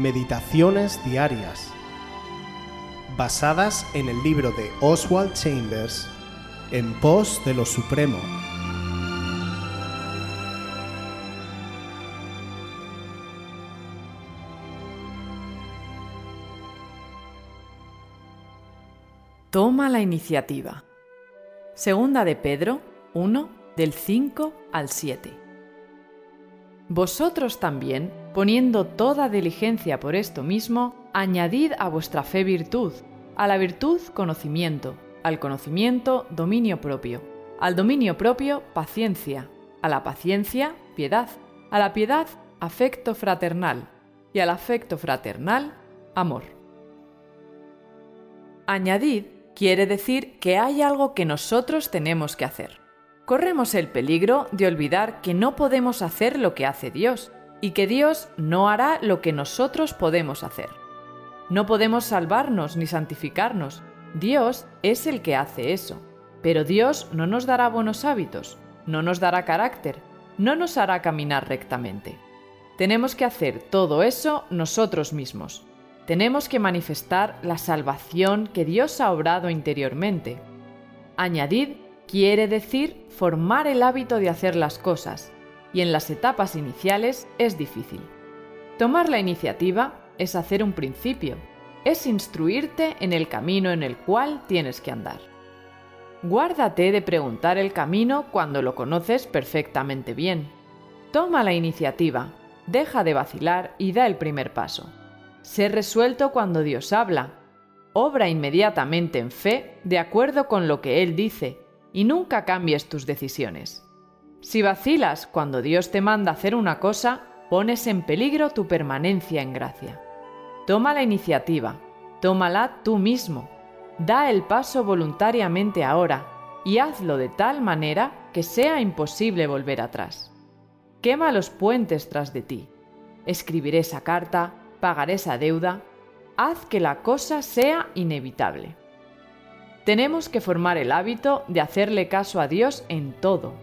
Meditaciones Diarias, basadas en el libro de Oswald Chambers, En pos de lo Supremo. Toma la iniciativa. Segunda de Pedro 1 del 5 al 7. Vosotros también, poniendo toda diligencia por esto mismo, añadid a vuestra fe virtud, a la virtud conocimiento, al conocimiento dominio propio, al dominio propio paciencia, a la paciencia piedad, a la piedad afecto fraternal y al afecto fraternal amor. Añadid quiere decir que hay algo que nosotros tenemos que hacer. Corremos el peligro de olvidar que no podemos hacer lo que hace Dios y que Dios no hará lo que nosotros podemos hacer. No podemos salvarnos ni santificarnos. Dios es el que hace eso. Pero Dios no nos dará buenos hábitos, no nos dará carácter, no nos hará caminar rectamente. Tenemos que hacer todo eso nosotros mismos tenemos que manifestar la salvación que Dios ha obrado interiormente. Añadid quiere decir formar el hábito de hacer las cosas, y en las etapas iniciales es difícil. Tomar la iniciativa es hacer un principio, es instruirte en el camino en el cual tienes que andar. Guárdate de preguntar el camino cuando lo conoces perfectamente bien. Toma la iniciativa, deja de vacilar y da el primer paso. Sé resuelto cuando Dios habla. Obra inmediatamente en fe de acuerdo con lo que Él dice y nunca cambies tus decisiones. Si vacilas cuando Dios te manda hacer una cosa, pones en peligro tu permanencia en gracia. Toma la iniciativa, tómala tú mismo, da el paso voluntariamente ahora y hazlo de tal manera que sea imposible volver atrás. Quema los puentes tras de ti. Escribiré esa carta, pagar esa deuda, haz que la cosa sea inevitable. Tenemos que formar el hábito de hacerle caso a Dios en todo,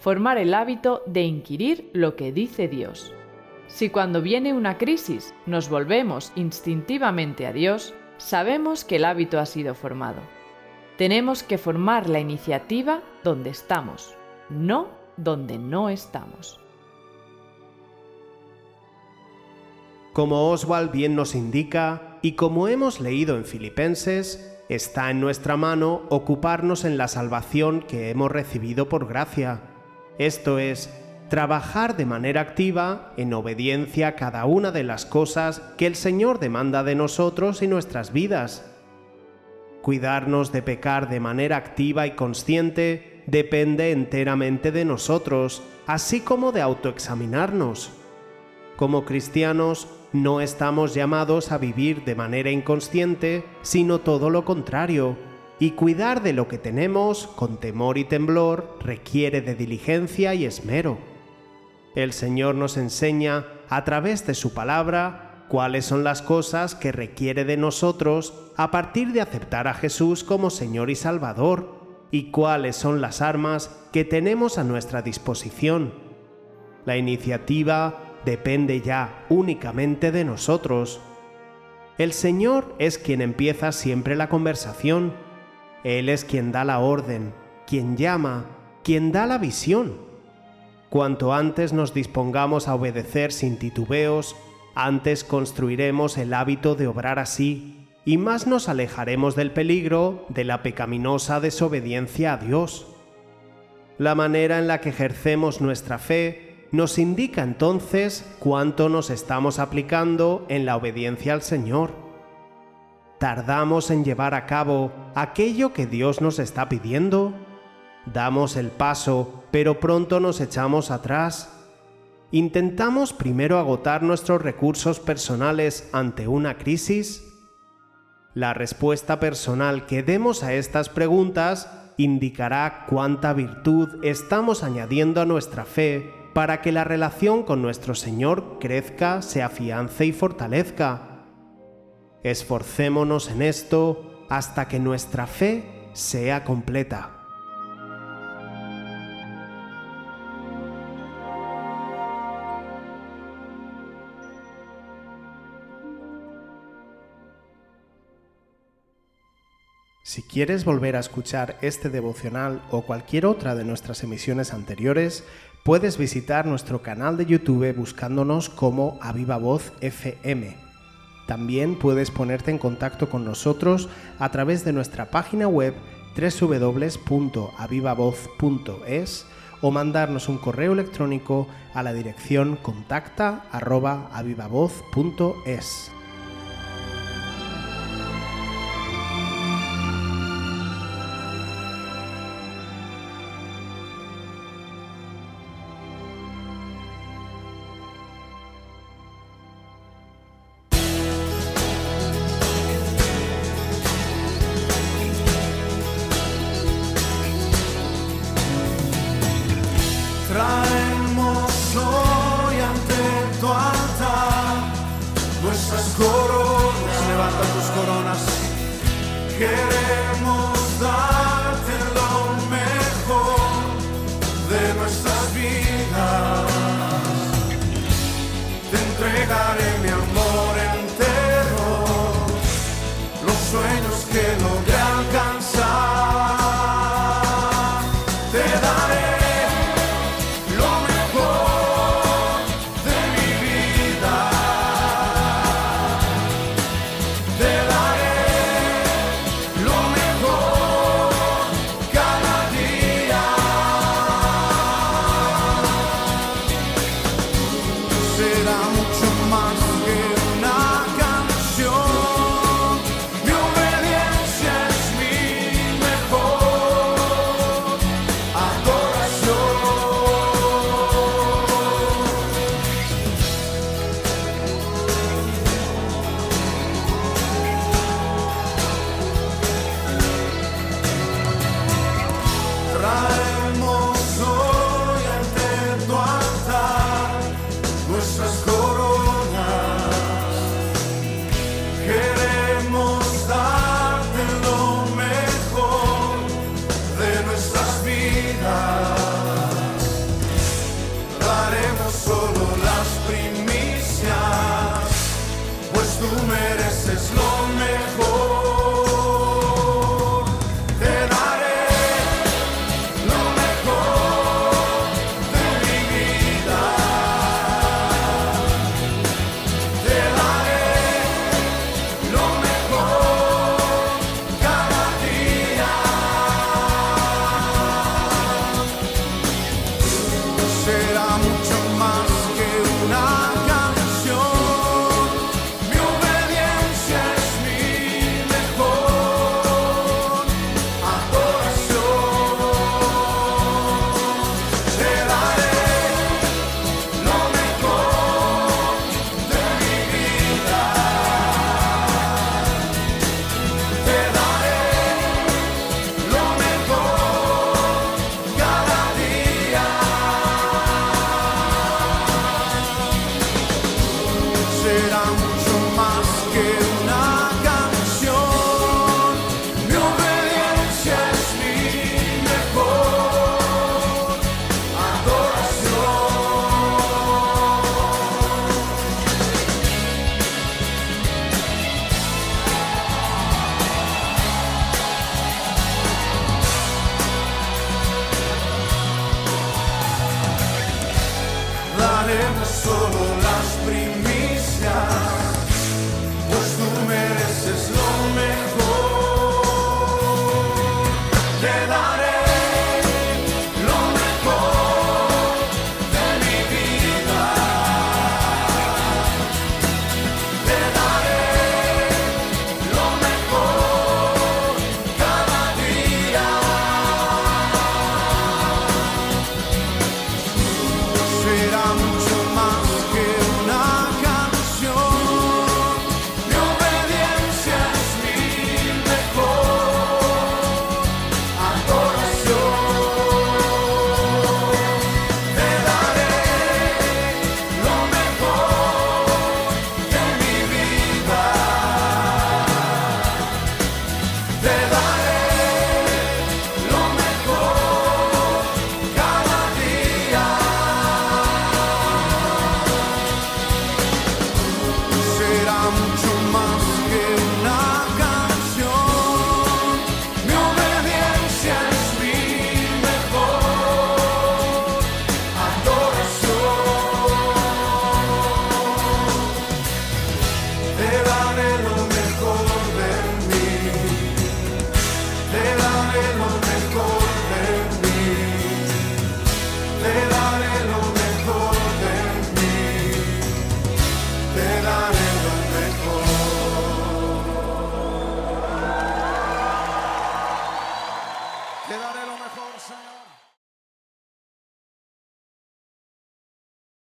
formar el hábito de inquirir lo que dice Dios. Si cuando viene una crisis nos volvemos instintivamente a Dios, sabemos que el hábito ha sido formado. Tenemos que formar la iniciativa donde estamos, no donde no estamos. Como Oswald bien nos indica, y como hemos leído en Filipenses, está en nuestra mano ocuparnos en la salvación que hemos recibido por gracia. Esto es, trabajar de manera activa en obediencia a cada una de las cosas que el Señor demanda de nosotros y nuestras vidas. Cuidarnos de pecar de manera activa y consciente depende enteramente de nosotros, así como de autoexaminarnos. Como cristianos, no estamos llamados a vivir de manera inconsciente, sino todo lo contrario, y cuidar de lo que tenemos con temor y temblor requiere de diligencia y esmero. El Señor nos enseña, a través de su palabra, cuáles son las cosas que requiere de nosotros a partir de aceptar a Jesús como Señor y Salvador, y cuáles son las armas que tenemos a nuestra disposición. La iniciativa, depende ya únicamente de nosotros. El Señor es quien empieza siempre la conversación. Él es quien da la orden, quien llama, quien da la visión. Cuanto antes nos dispongamos a obedecer sin titubeos, antes construiremos el hábito de obrar así, y más nos alejaremos del peligro de la pecaminosa desobediencia a Dios. La manera en la que ejercemos nuestra fe nos indica entonces cuánto nos estamos aplicando en la obediencia al Señor. ¿Tardamos en llevar a cabo aquello que Dios nos está pidiendo? ¿Damos el paso, pero pronto nos echamos atrás? ¿Intentamos primero agotar nuestros recursos personales ante una crisis? La respuesta personal que demos a estas preguntas indicará cuánta virtud estamos añadiendo a nuestra fe para que la relación con nuestro Señor crezca, se afiance y fortalezca. Esforcémonos en esto hasta que nuestra fe sea completa. Si quieres volver a escuchar este devocional o cualquier otra de nuestras emisiones anteriores, puedes visitar nuestro canal de YouTube buscándonos como Aviva Voz FM. También puedes ponerte en contacto con nosotros a través de nuestra página web www.avivavoz.es o mandarnos un correo electrónico a la dirección contacta@avivavoz.es. Queremos darte lo mejor de nuestras vidas. Te entregaré mi amor entero, los sueños que no